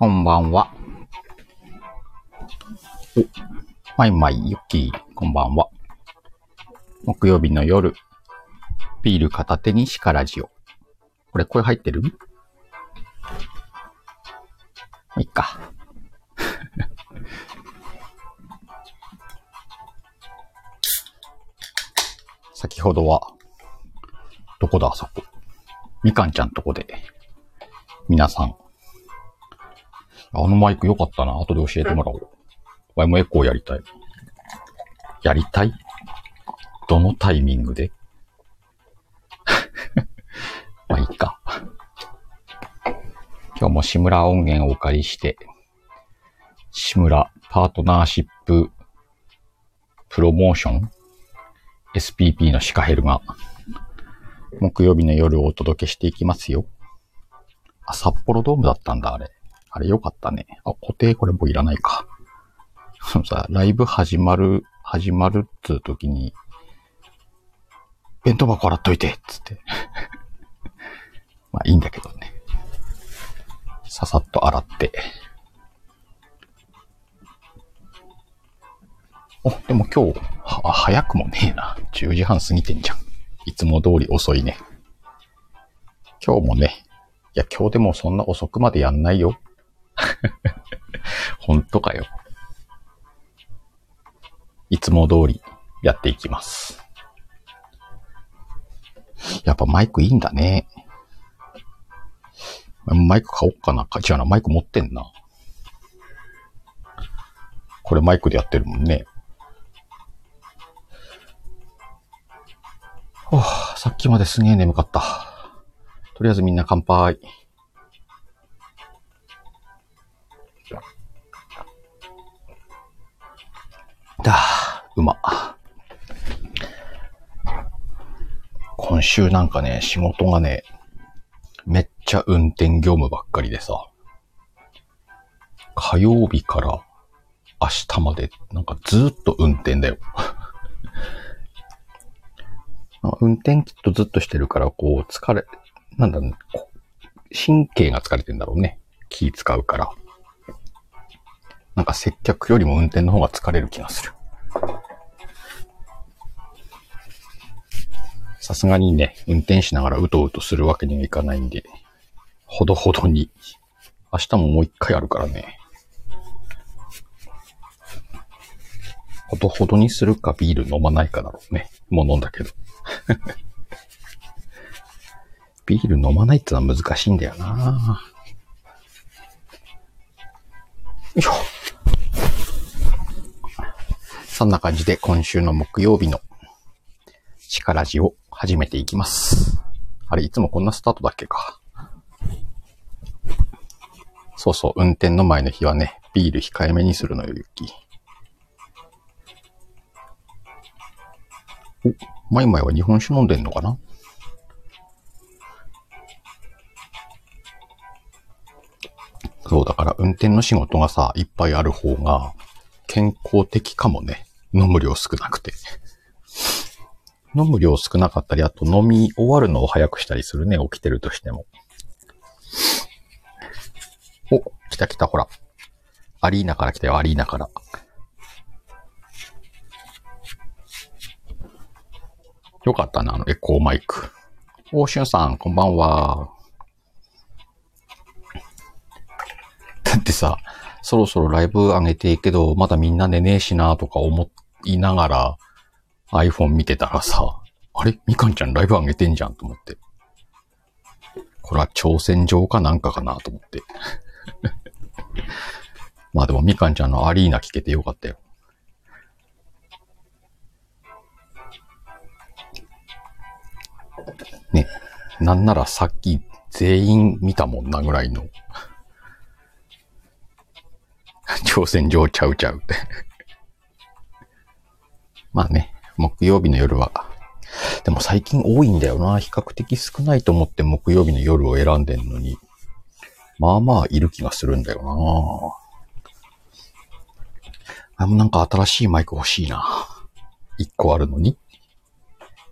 こんばんは。お、まいまいゆっきー、こんばんは。木曜日の夜、ビール片手にシカラジオ。これ声入ってる？まあいっか。先ほどは、どこだあそこ。みかんちゃんとこで、皆さん、あのマイク良かったな。後で教えてもらおう。ワイもエコーやりたい。やりたい？どのタイミングで？まあいいか。今日も志村音源をお借りして、志村パートナーシッププロモーション SPP のシカヘルが木曜日の夜をお届けしていきますよ。あ、札幌ドームだったんだ、あれ。あれよかったね。あ、固定これもういらないか。そのさ、ライブ始まる、始まるっつう時に、弁当箱洗っといてっつって。まあいいんだけどね。ささっと洗って。お、でも今日、は、早くもねえな。10時半過ぎてんじゃん。いつも通り遅いね。今日もね、いや今日でもそんな遅くまでやんないよ。本当かよ。いつも通りやっていきます。やっぱマイクいいんだね。マイク買おうかな。違うな、マイク持ってんな。これマイクでやってるもんね。はあ、さっきまですげえ眠かった。とりあえずみんな乾杯。だうま。今週なんかね、仕事がね、めっちゃ運転業務ばっかりでさ、火曜日から明日まで、なんかずっと運転だよ。運転きっとずっとしてるから、こう、疲れ、なんだね、神経が疲れてんだろうね。気使うから。なんか接客よりも運転の方が疲れる気がする。さすがにね、運転しながらうとうとするわけにはいかないんで、ほどほどに。明日ももう一回あるからね。ほどほどにするかビール飲まないかだろうね。もう飲んだけど。ビール飲まないってのは難しいんだよなよいしょ。そんな感じで今週の木曜日のシカラジを始めていきます。あれ、いつもこんなスタートだっけか。そうそう、運転の前の日はね、ビール控えめにするのよ、ゆき。お、マイマイは日本酒飲んでんのかな？そう、だから運転の仕事がさ、いっぱいある方が健康的かもね。飲む量少なくて。飲む量少なかったり、あと飲み終わるのを早くしたりするね、起きてるとしても。お、来た来た、ほら。アリーナから来たよ、アリーナから。よかったな、あのエコーマイク。おしゅんさん、こんばんは。だってさ、そろそろライブ上げていいけど、まだみんな寝ねえしなとか思いながら iPhone 見てたらさ、あれ？みかんちゃんライブ上げてんじゃんと思って。これは挑戦状かなんかかなと思って。まあでもみかんちゃんのアリーナ聞けてよかったよ。ね。なんならさっき全員見たもんなぐらいの。挑戦状ちゃうちゃうって。まあね、木曜日の夜は。でも最近多いんだよな。比較的少ないと思って木曜日の夜を選んでんのに。まあまあいる気がするんだよな。あ、もなんか新しいマイク欲しいな。一個あるのに。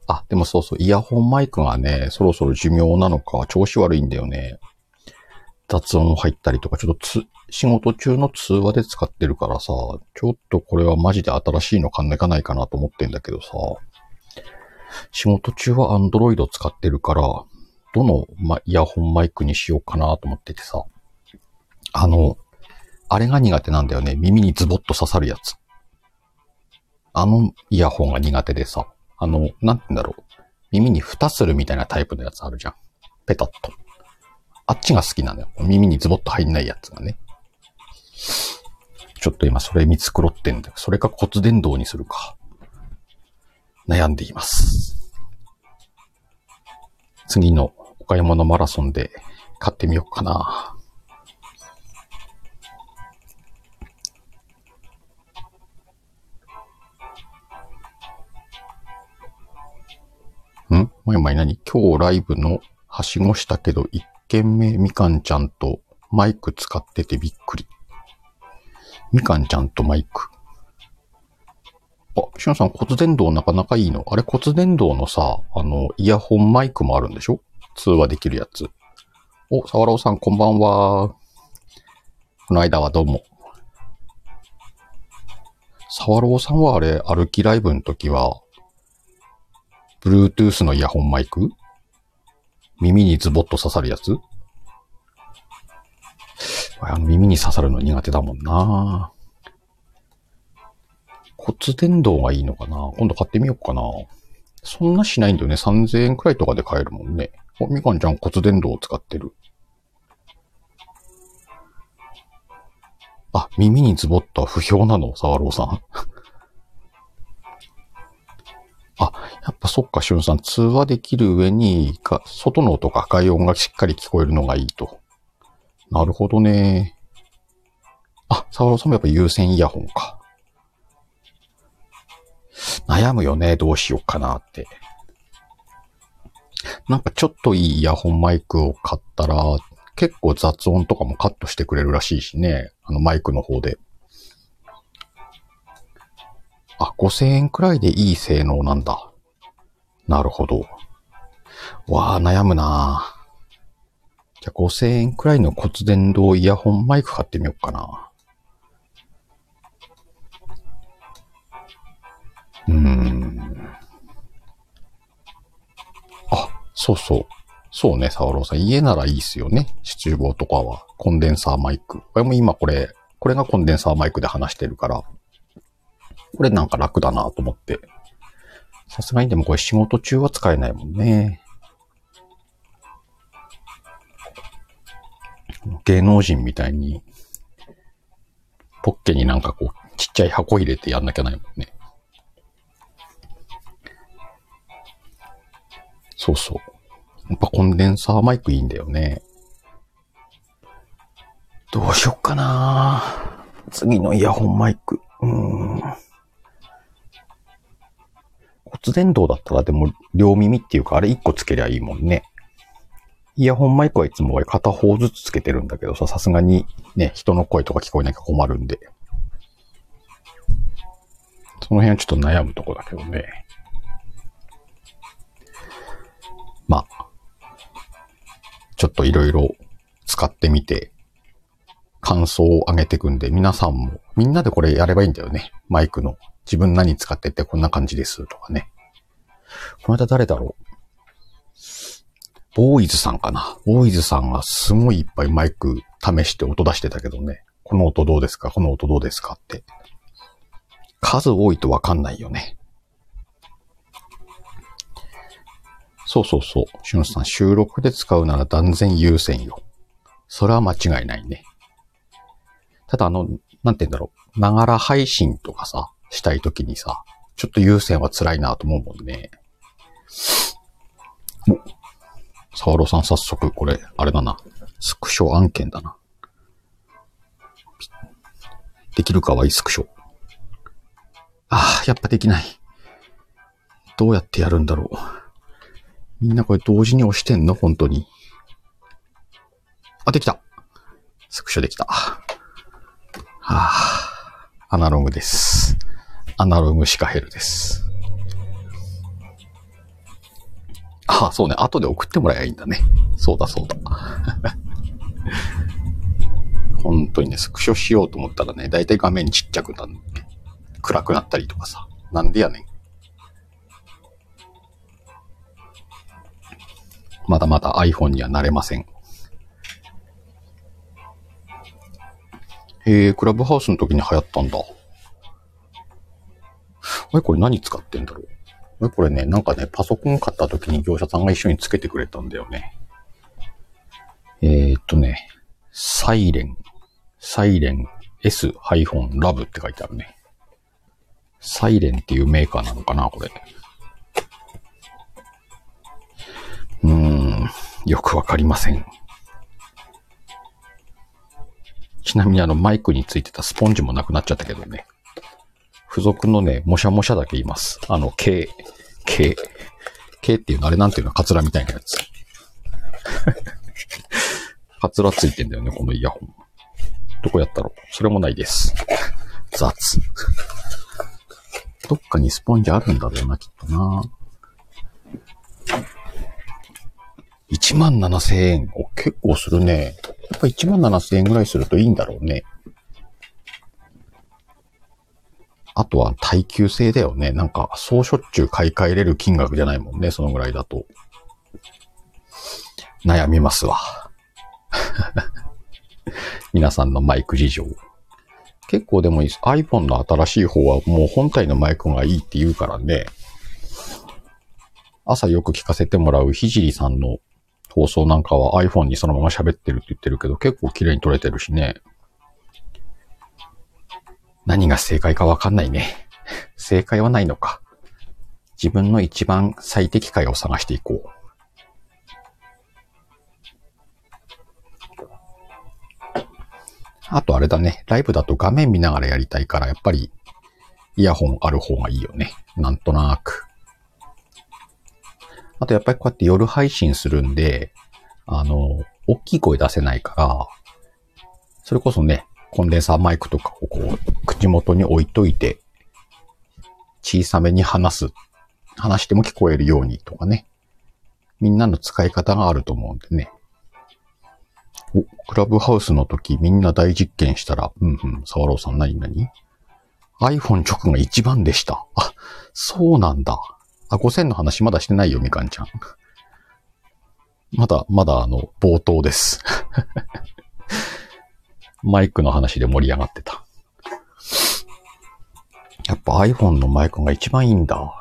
あ、でもそうそう、イヤホンマイクがね、そろそろ寿命なのか、調子悪いんだよね。雑音入ったりとか、ちょっとつ、仕事中の通話で使ってるからさ、ちょっとこれはマジで新しいの買んなかないかなと思ってんだけどさ、仕事中は Android 使ってるから、どの、ま、イヤホンマイクにしようかなと思っててさ、あの、あれが苦手なんだよね。耳にズボッと刺さるやつ。あのイヤホンが苦手でさ、あの、なんて言うんだろう。耳に蓋するみたいなタイプのやつあるじゃん。ペタッと。あっちが好きなのよ。耳にズボッと入んないやつがね。ちょっと今それ見繕ってんだよ。それか骨伝導にするか。悩んでいます。次のお買い物マラソンで買ってみようかな。ん？前々何？今日ライブのはしごしたけど、一軒目みかんちゃんとマイク使っててびっくり。みかんちゃんとマイク。あ、しゅんさん骨伝導なかなかいいの？あれ骨伝導のさ、あの、イヤホンマイクもあるんでしょ？通話できるやつ。お、さわらおさんこんばんは。この間はどうも。サワローさんはあれ、歩きライブの時は、Bluetooth のイヤホンマイク？耳にズボッと刺さるやつ？あの耳に刺さるの苦手だもんな骨伝導がいいのかな今度買ってみようかなそんなしないんだよね。3000円くらいとかで買えるもんね。お、みかんちゃん骨伝導を使ってる。あ、耳にズボッとは不評なの？サワローさん。あ、やっぱそっか、しゅんさん。通話できる上に、か、外の音か外音がしっかり聞こえるのがいいと。なるほどね。あ、サワローさんもやっぱ有線イヤホンか。悩むよね。どうしようかなって。なんかちょっといいイヤホンマイクを買ったら、結構雑音とかもカットしてくれるらしいしね。あのマイクの方で。あ、5000円くらいでいい性能なんだ。なるほど。わあ、悩むなじゃあ5000円くらいの骨伝導イヤホンマイク買ってみようかな。うーん。あ、そうそう。そうね、サワローさん。家ならいいっすよね。シチューボとかは。コンデンサーマイク。これも今これ、これがコンデンサーマイクで話してるから、これなんか楽だなと思って。さすがにでもこれ仕事中は使えないもんね。芸能人みたいに、ポッケになんかこう、ちっちゃい箱入れてやんなきゃないもんね。そうそう。やっぱコンデンサーマイクいいんだよね。どうしよっかな次のイヤホンマイク。うん。骨伝導だったらでも両耳っていうかあれ一個つけりゃいいもんね。イヤホンマイクはいつも片方ずつつけてるんだけどさ、さすがにね、人の声とか聞こえなきゃ困るんで。その辺はちょっと悩むとこだけどね。まあ、ちょっといろいろ使ってみて、感想を上げていくんで、皆さんも、みんなでこれやればいいんだよね。マイクの。自分何使っててこんな感じですとかね。この間誰だろう？ボーイズさんかなボーイズさんがすごいいっぱいマイク試して音出してたけどね。この音どうですか？この音どうですかって。数多いとわかんないよね。そうそうそう。しゅんさん、収録で使うなら断然優先よ。それは間違いないね。ただあの、なんて言うんだろう。ながら配信とかさ、したいときにさ、ちょっと優先は辛いなと思うもんね。サワロさん早速、これ、あれだな。スクショ案件だな。できるかはいいスクショ。ああ、やっぱできない。どうやってやるんだろう。みんなこれ同時に押してんの？本当に。あ、できた。スクショできた。はあ、アナログです。アナログシカヘルです。ああ、そうね。後で送ってもらえばいいんだね。そうだそうだ。本当にね、スクショしようと思ったらね、だいたい画面ちっちゃくなる、ね。暗くなったりとかさ。なんでやねん。まだまだ iPhone にはなれません。えー、クラブハウスの時に流行ったんだ。え、これ何使ってんだろう、これね、なんかね、パソコン買った時に業者さんが一緒につけてくれたんだよね。えー、っとね、サイレン、サイレン S-Lab って書いてあるね。サイレンっていうメーカーなのかな、これ。うーん、よくわかりません。ちなみにあのマイクについてたスポンジもなくなっちゃったけどね。付属のね、もしゃもしゃだけいます。あの、K、K、K っていうのあれなんていうのカツラみたいなやつ。カツラついてんだよね、このイヤホン。どこやったろう？それもないです。雑。どっかにスポンジあるんだろうな、きっとな。1万7千円。お、結構するね。やっぱ1万7千円ぐらいするといいんだろうね。あとは耐久性だよね。なんか、そうしょっちゅう買い替えれる金額じゃないもんね、そのぐらいだと。悩みますわ。皆さんのマイク事情。結構でも iPhone の新しい方はもう本体のマイクがいいって言うからね。朝よく聞かせてもらうひじりさんの放送なんかは iPhone にそのまま喋ってるって言ってるけど結構綺麗に撮れてるしね。何が正解かわかんないね。正解はないのか。自分の一番最適解を探していこう。あとあれだね、ライブだと画面見ながらやりたいから、やっぱりイヤホンある方がいいよね。なんとなく。あとやっぱりこうやって夜配信するんで、あの、大きい声出せないから、それこそね、コンデンサーマイクとかをこう、口元に置いといて、小さめに話す。話しても聞こえるようにとかね。みんなの使い方があると思うんでね。お、クラブハウスの時みんな大実験したら、うんうん、沢朗さん何何 ?iPhone 直が一番でした。あ、そうなんだ。あ、5000の話まだしてないよ、みかんちゃん。まだ、まだあの、冒頭です。マイクの話で盛り上がってた。やっぱ iPhone のマイクが一番いいんだ。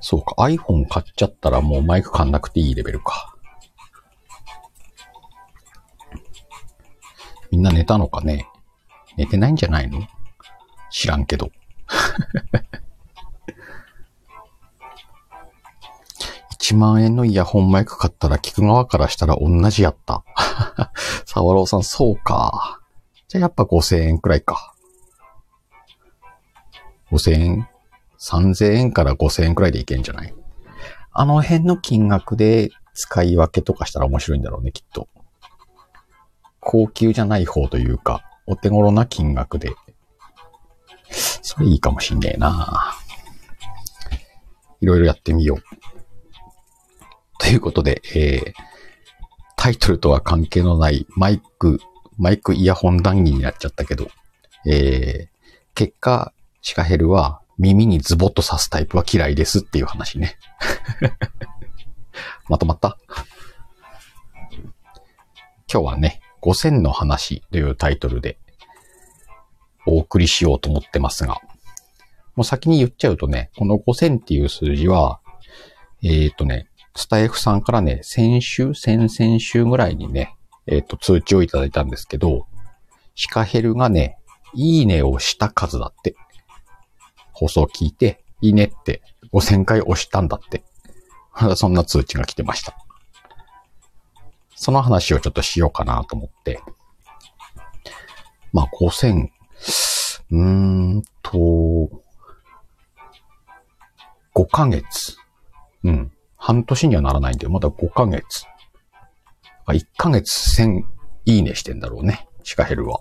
そうか、iPhone 買っちゃったらもうマイク買んなくていいレベルか。みんな寝たのかね？寝てないんじゃないの？知らんけど。1万円のイヤホンマイク買ったら聞く側からしたら同じやった。サワローさん、そうか。じゃあやっぱ5000円くらいか。5000円 ?3000 円から5000円くらいでいけんじゃない？あの辺の金額で使い分けとかしたら面白いんだろうね、きっと。高級じゃない方というか、お手頃な金額で。それいいかもしんねえな。いろいろやってみよう。ということで、えー、タイトルとは関係のないマイク、マイクイヤホン談義になっちゃったけど、えー、結果、シカヘルは耳にズボッと刺すタイプは嫌いですっていう話ね。まとまった？今日はね、5000の話というタイトルでお送りしようと思ってますが、もう先に言っちゃうとね、この5000っていう数字は、えっ、ー、とね、スタイフさんからね、先週、先々週ぐらいにね、えっ、ー、と、通知をいただいたんですけど、シカヘルがね、いいねをした数だって。放送聞いて、いいねって5000回押したんだって。そんな通知が来てました。その話をちょっとしようかなと思って。まあ5000、うーんと、5ヶ月。うん。半年にはならないんで、まだ5ヶ月。1ヶ月1000いいねしてんだろうね。シカヘルは。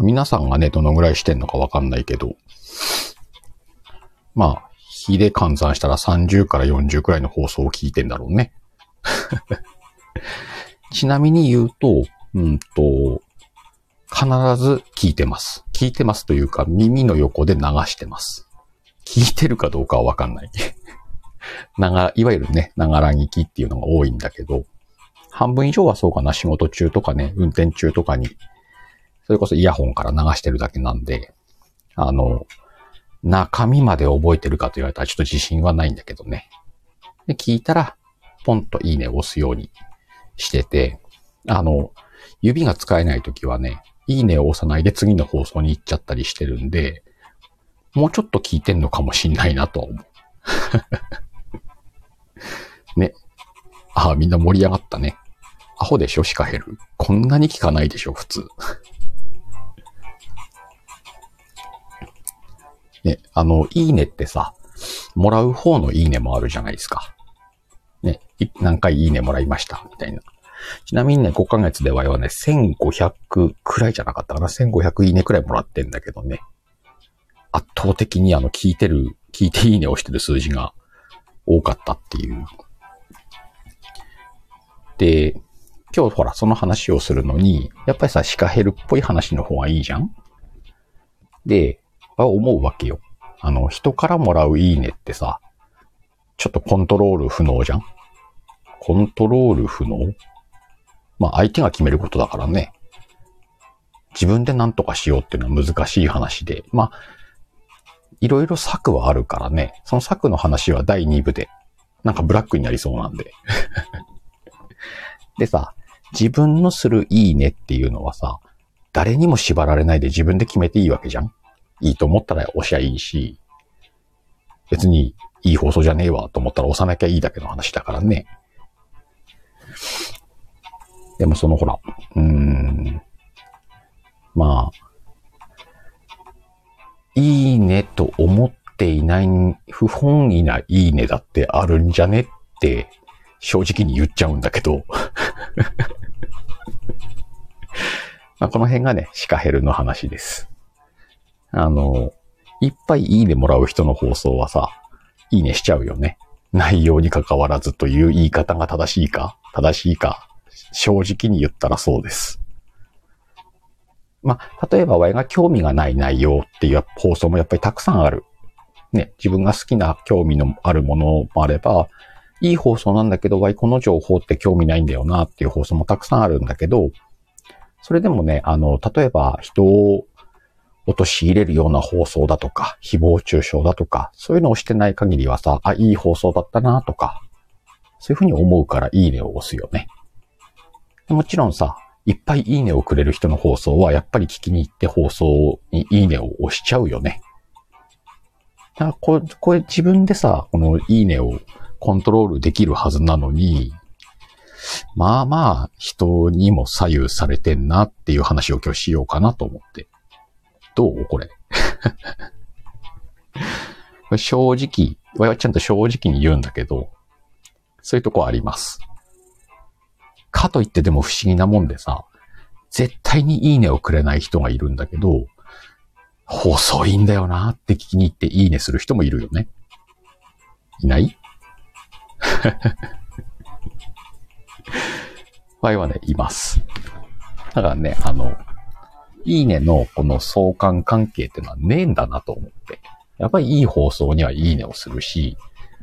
皆さんがね、どのぐらいしてんのかわかんないけど。まあ、日で換算したら30から40くらいの放送を聞いてんだろうね。ちなみに言うと、うんと、必ず聞いてます。聞いてますというか、耳の横で流してます。聞いてるかどうかはわかんない。なが、いわゆるね、ながら聞きっていうのが多いんだけど、半分以上はそうかな、仕事中とかね、運転中とかに、それこそイヤホンから流してるだけなんで、あの、中身まで覚えてるかと言われたらちょっと自信はないんだけどね。で、聞いたら、ポンといいねを押すようにしてて、あの、指が使えないときはね、いいねを押さないで次の放送に行っちゃったりしてるんで、もうちょっと聞いてんのかもしんないなと思う。ね。ああ、みんな盛り上がったね。アホでしょ、シカヘル。こんなに聞かないでしょ、普通。ね、あの、いいねってさ、もらう方のいいねもあるじゃないですか。ね、何回いいねもらいました、みたいな。ちなみにね、5ヶ月ではね、1500くらいじゃなかったかな。1500いいねくらいもらってんだけどね。圧倒的にあの、聞いてる、聞いていいねをしてる数字が多かったっていう。で、今日ほら、その話をするのに、やっぱりさ、シカヘルっぽい話の方がいいじゃん？で、思うわけよ。あの、人からもらういいねってさ、ちょっとコントロール不能じゃん？コントロール不能？まあ相手が決めることだからね。自分で何とかしようっていうのは難しい話で。まあ、いろいろ策はあるからね。その策の話は第2部で、なんかブラックになりそうなんで。でさ、自分のするいいねっていうのはさ、誰にも縛られないで自分で決めていいわけじゃん。いいと思ったら押しゃいいし、別にいい放送じゃねえわと思ったら押さなきゃいいだけの話だからね。でもそのほら、うーん、まあ、いいねと思っていない、不本意ないいねだってあるんじゃねって正直に言っちゃうんだけど。まこの辺がね、シカヘルの話です。あの、いっぱいいいねもらう人の放送はさ、いいねしちゃうよね。内容に関わらずという言い方が正しいか正しいか正直に言ったらそうです。まあ、例えば、我が興味がない内容っていう放送もやっぱりたくさんある。ね、自分が好きな興味のあるものもあれば、いい放送なんだけど、わいこの情報って興味ないんだよなっていう放送もたくさんあるんだけど、それでもね、あの、例えば人を陥れるような放送だとか、誹謗中傷だとか、そういうのをしてない限りはさ、あ、いい放送だったなとか、そういうふうに思うからいいねを押すよね。もちろんさ、いっぱいいいねをくれる人の放送は、やっぱり聞きに行って放送にいいねを押しちゃうよね。だからこれ、これ自分でさ、このいいねをコントロールできるはずなのに、まあまあ、人にも左右されてんなっていう話を今日しようかなと思って。どうこれ？正直、我はちゃんと正直に言うんだけど、そういうとこあります。かといってでも不思議なもんでさ、絶対にいいねをくれない人がいるんだけど、放送いいんだよなって聞きに行っていいねする人もいるよね。いない？場合はね、います。だからね、あの、いいねのこの相関関係ってのはねえんだなと思って。やっぱりいい放送にはいいねをするし、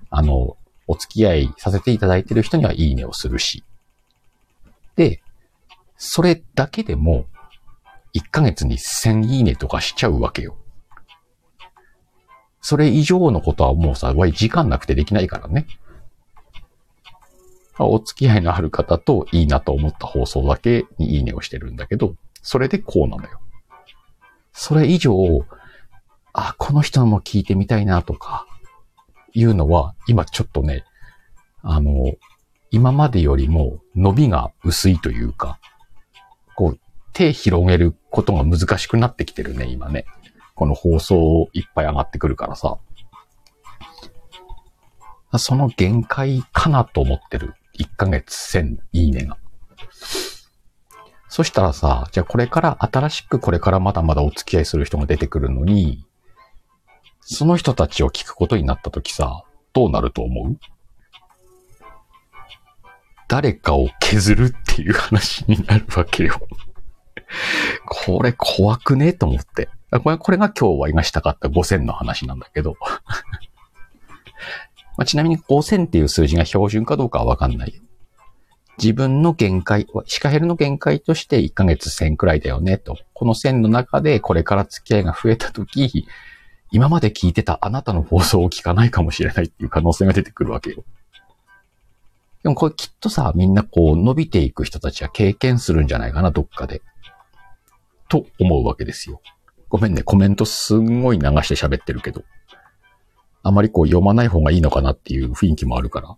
あの、お付き合いさせていただいてる人にはいいねをするし。で、それだけでも、1ヶ月に1000いいねとかしちゃうわけよ。それ以上のことはもうさ、時間なくてできないからね。お付き合いのある方といいなと思った放送だけにいいねをしてるんだけど、それでこうなのよ。それ以上、あ、この人のも聞いてみたいなとか、いうのは、今ちょっとね、あの、今までよりも伸びが薄いというか、こう、手広げることが難しくなってきてるね、今ね。この放送いっぱい上がってくるからさ。その限界かなと思ってる。1ヶ月1000いいねが。そしたらさ、じゃあこれから新しくこれからまだまだお付き合いする人が出てくるのに、その人たちを聞くことになった時さ、どうなると思う？誰かを削るっていう話になるわけよ。これ怖くね？と思って。これこれが今日は今したかった5000の話なんだけど。まあ、ちなみに5000っていう数字が標準かどうかはわかんない。自分の限界、シカヘルの限界として1ヶ月1000くらいだよねと。この1000の中でこれから付き合いが増えたとき、今まで聞いてたあなたの放送を聞かないかもしれないっていう可能性が出てくるわけよ。でもこれきっとさ、みんなこう伸びていく人たちは経験するんじゃないかな、どっかで。と思うわけですよ。ごめんね、コメントすんごい流して喋ってるけど。あまりこう読まない方がいいのかなっていう雰囲気もあるから。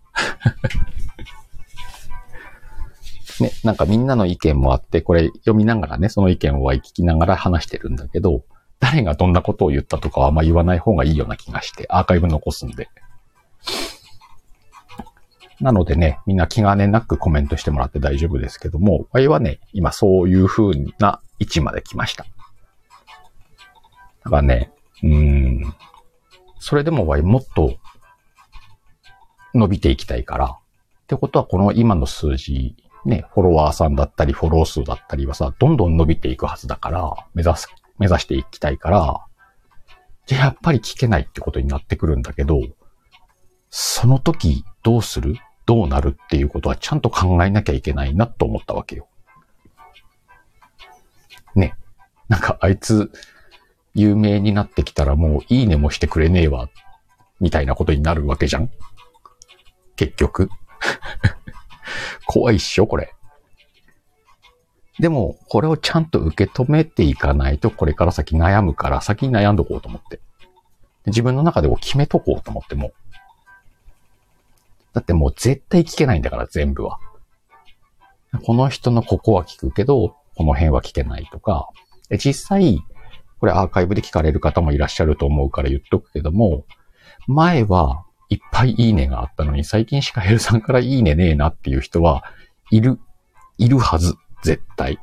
ね、なんかみんなの意見もあって、これ読みながらね、その意見を聞きながら話してるんだけど、誰がどんなことを言ったとかはあんま言わない方がいいような気がして、アーカイブ残すんで。なのでね、みんな気兼ねなくコメントしてもらって大丈夫ですけども、我はね、今そういう風な位置まで来ました。だからね、うーん、それでもわもっと伸びていきたいから、ってことはこの今の数字ね、フォロワーさんだったり、フォロー数だったりはさ、どんどん伸びていくはずだから、目指す、目指していきたいから、じゃやっぱり聞けないってことになってくるんだけど、その時どうする？どうなるっていうことはちゃんと考えなきゃいけないなと思ったわけよ。ね。なんかあいつ、有名になってきたらもういいねもしてくれねえわ、みたいなことになるわけじゃん結局。怖いっしょ、これ。でも、これをちゃんと受け止めていかないと、これから先悩むから、先に悩んどこうと思って。自分の中でこう決めとこうと思っても。だってもう絶対聞けないんだから、全部は。この人のここは聞くけど、この辺は聞けないとか。実際、これアーカイブで聞かれる方もいらっしゃると思うから言っとくけども、前はいっぱいいいねがあったのに、最近シカヘルさんからいいねねえなっていう人はいる、いるはず、絶対。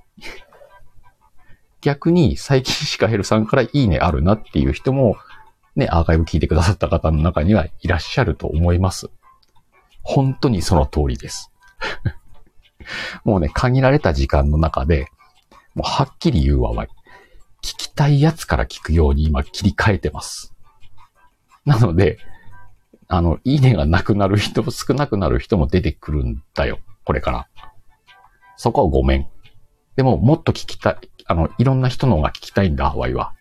逆に最近シカヘルさんからいいねあるなっていう人も、ね、アーカイブ聞いてくださった方の中にはいらっしゃると思います。本当にその通りです。もうね、限られた時間の中で、もうはっきり言うわわい。聞きたいやつから聞くように今切り替えてます。なので、あの、いいねがなくなる人、少なくなる人も出てくるんだよ。これから。そこはごめん。でも、もっと聞きたい、あの、いろんな人の方が聞きたいんだ、ハワイは。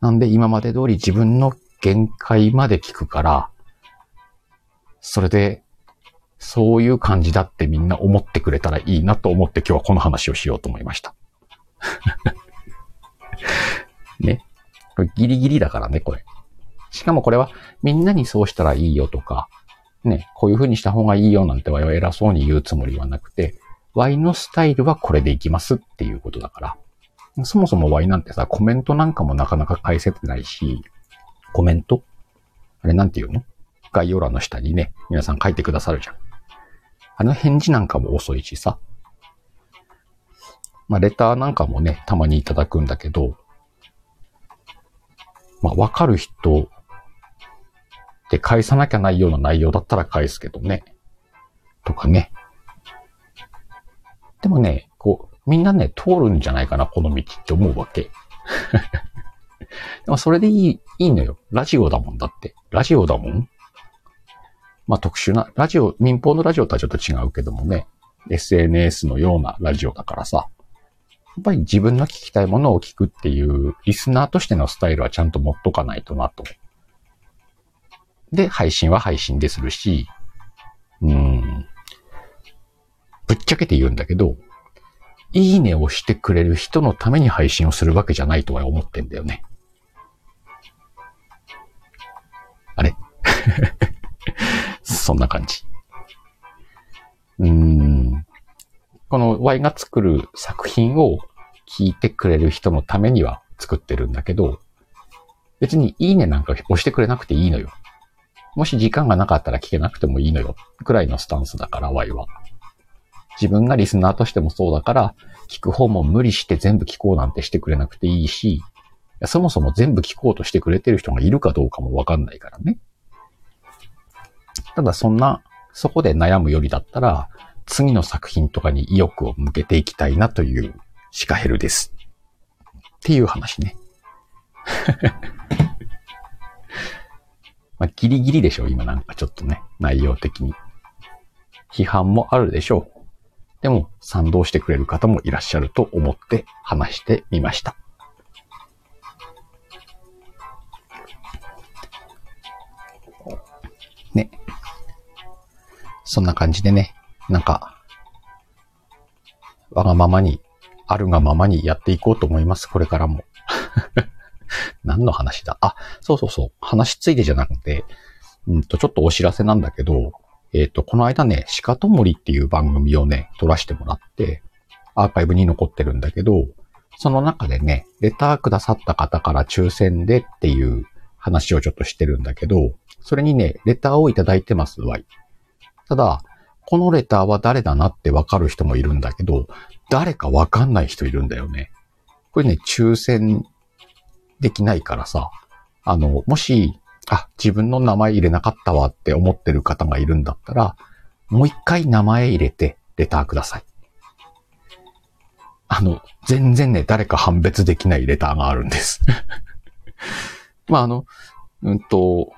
なんで、今まで通り自分の限界まで聞くから、それで、そういう感じだってみんな思ってくれたらいいなと思って今日はこの話をしようと思いました。ね。これギリギリだからね、これ。しかもこれはみんなにそうしたらいいよとか、ね、こういう風にした方がいいよなんてわいは偉そうに言うつもりはなくて、Y のスタイルはこれでいきますっていうことだから。そもそも Y なんてさ、コメントなんかもなかなか返せてないし、コメント？あれなんて言うの？概要欄の下にね、皆さん書いてくださるじゃん。あの返事なんかも遅いしさ。まあ、レターなんかもね、たまにいただくんだけど、まあ、わかる人で返さなきゃないような内容だったら返すけどね。とかね。でもね、こう、みんなね、通るんじゃないかな、この道って思うわけ。でもそれでいい、いいのよ。ラジオだもんだって。ラジオだもんまあ特殊な、ラジオ、民放のラジオとはちょっと違うけどもね、SNS のようなラジオだからさ、っぱり自分の聞きたいものを聞くっていうリスナーとしてのスタイルはちゃんと持っとかないとなと。で、配信は配信でするし、うん、ぶっちゃけて言うんだけど、いいねをしてくれる人のために配信をするわけじゃないとは思ってんだよね。あれ？そんな感じ。うーん。この Y が作る作品を聞いてくれる人のためには作ってるんだけど、別にいいねなんか押してくれなくていいのよ。もし時間がなかったら聞けなくてもいいのよ。くらいのスタンスだから、Y は。自分がリスナーとしてもそうだから、聞く方も無理して全部聞こうなんてしてくれなくていいし、そもそも全部聞こうとしてくれてる人がいるかどうかもわかんないからね。ただそんな、そこで悩むよりだったら、次の作品とかに意欲を向けていきたいなというシカヘルです。っていう話ね。まあ、ギリギリでしょ今なんかちょっとね、内容的に。批判もあるでしょう。でも、賛同してくれる方もいらっしゃると思って話してみました。ね。そんな感じでね、なんか、わがままに、あるがままにやっていこうと思います、これからも。何の話だ？あ、そうそうそう。話ついてじゃなくて、うんと、ちょっとお知らせなんだけど、えっ、ー、と、この間ね、鹿と森っていう番組をね、撮らせてもらって、アーカイブに残ってるんだけど、その中でね、レターくださった方から抽選でっていう話をちょっとしてるんだけど、それにね、レターをいただいてますわい。ただ、このレターは誰だなってわかる人もいるんだけど、誰かわかんない人いるんだよね。これね、抽選できないからさ、あの、もし、あ、自分の名前入れなかったわって思ってる方がいるんだったら、もう一回名前入れてレターください。あの、全然ね、誰か判別できないレターがあるんです。まあ、あの、うんと、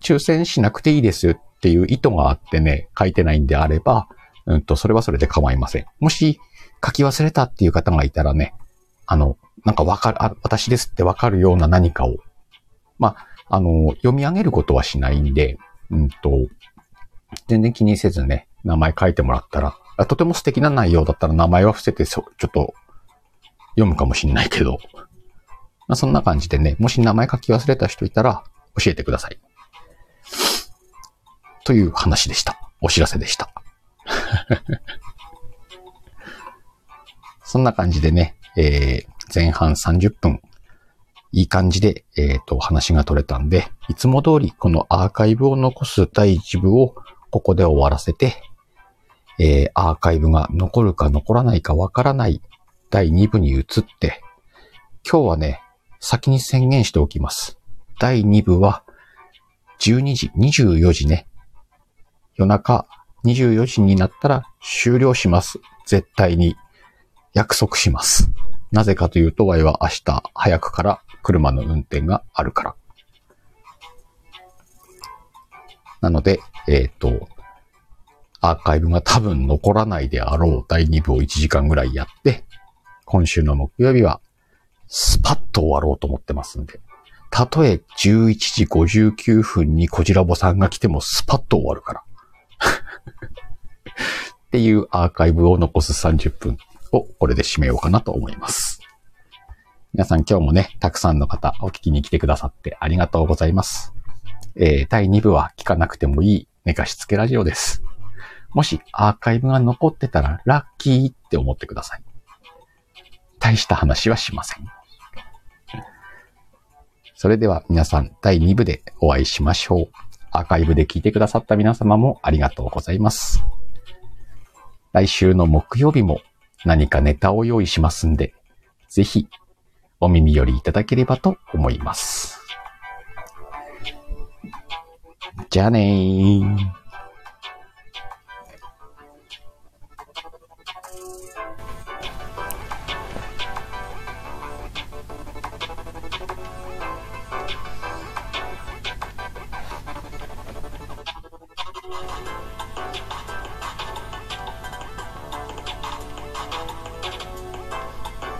抽選しなくていいですっていう意図があってね、書いてないんであれば、うんと、それはそれで構いません。もし、書き忘れたっていう方がいたらね、あの、なんかわかる、あ、私ですってわかるような何かを、まあ、あの、読み上げることはしないんで、うんと、全然気にせずね、名前書いてもらったら、とても素敵な内容だったら名前は伏せて、ちょっと読むかもしんないけど、まあ、そんな感じでね、もし名前書き忘れた人いたら教えてください。という話でした。お知らせでした。そんな感じでね、えー、前半30分、いい感じで、えっ、ー、と、話が取れたんで、いつも通りこのアーカイブを残す第1部をここで終わらせて、えー、アーカイブが残るか残らないかわからない第2部に移って、今日はね、先に宣言しておきます。第2部は、12時、24時ね。夜中24時になったら終了します。絶対に。約束します。なぜかというと、ワイは明日早くから車の運転があるから。なので、えっ、ー、と、アーカイブが多分残らないであろう第2部を1時間ぐらいやって、今週の木曜日はスパッと終わろうと思ってますんで。たとえ11時59分にこじらぼさんが来てもスパッと終わるから。っていうアーカイブを残す30分をこれで締めようかなと思います。皆さん今日もね、たくさんの方お聞きに来てくださってありがとうございます。えー、第2部は聞かなくてもいい寝かしつけラジオです。もしアーカイブが残ってたらラッキーって思ってください。大した話はしません。それでは皆さん第2部でお会いしましょう。アーカイブで聞いてくださった皆様もありがとうございます。来週の木曜日も何かネタを用意しますんで、ぜひお耳寄りいただければと思います。じゃあねー。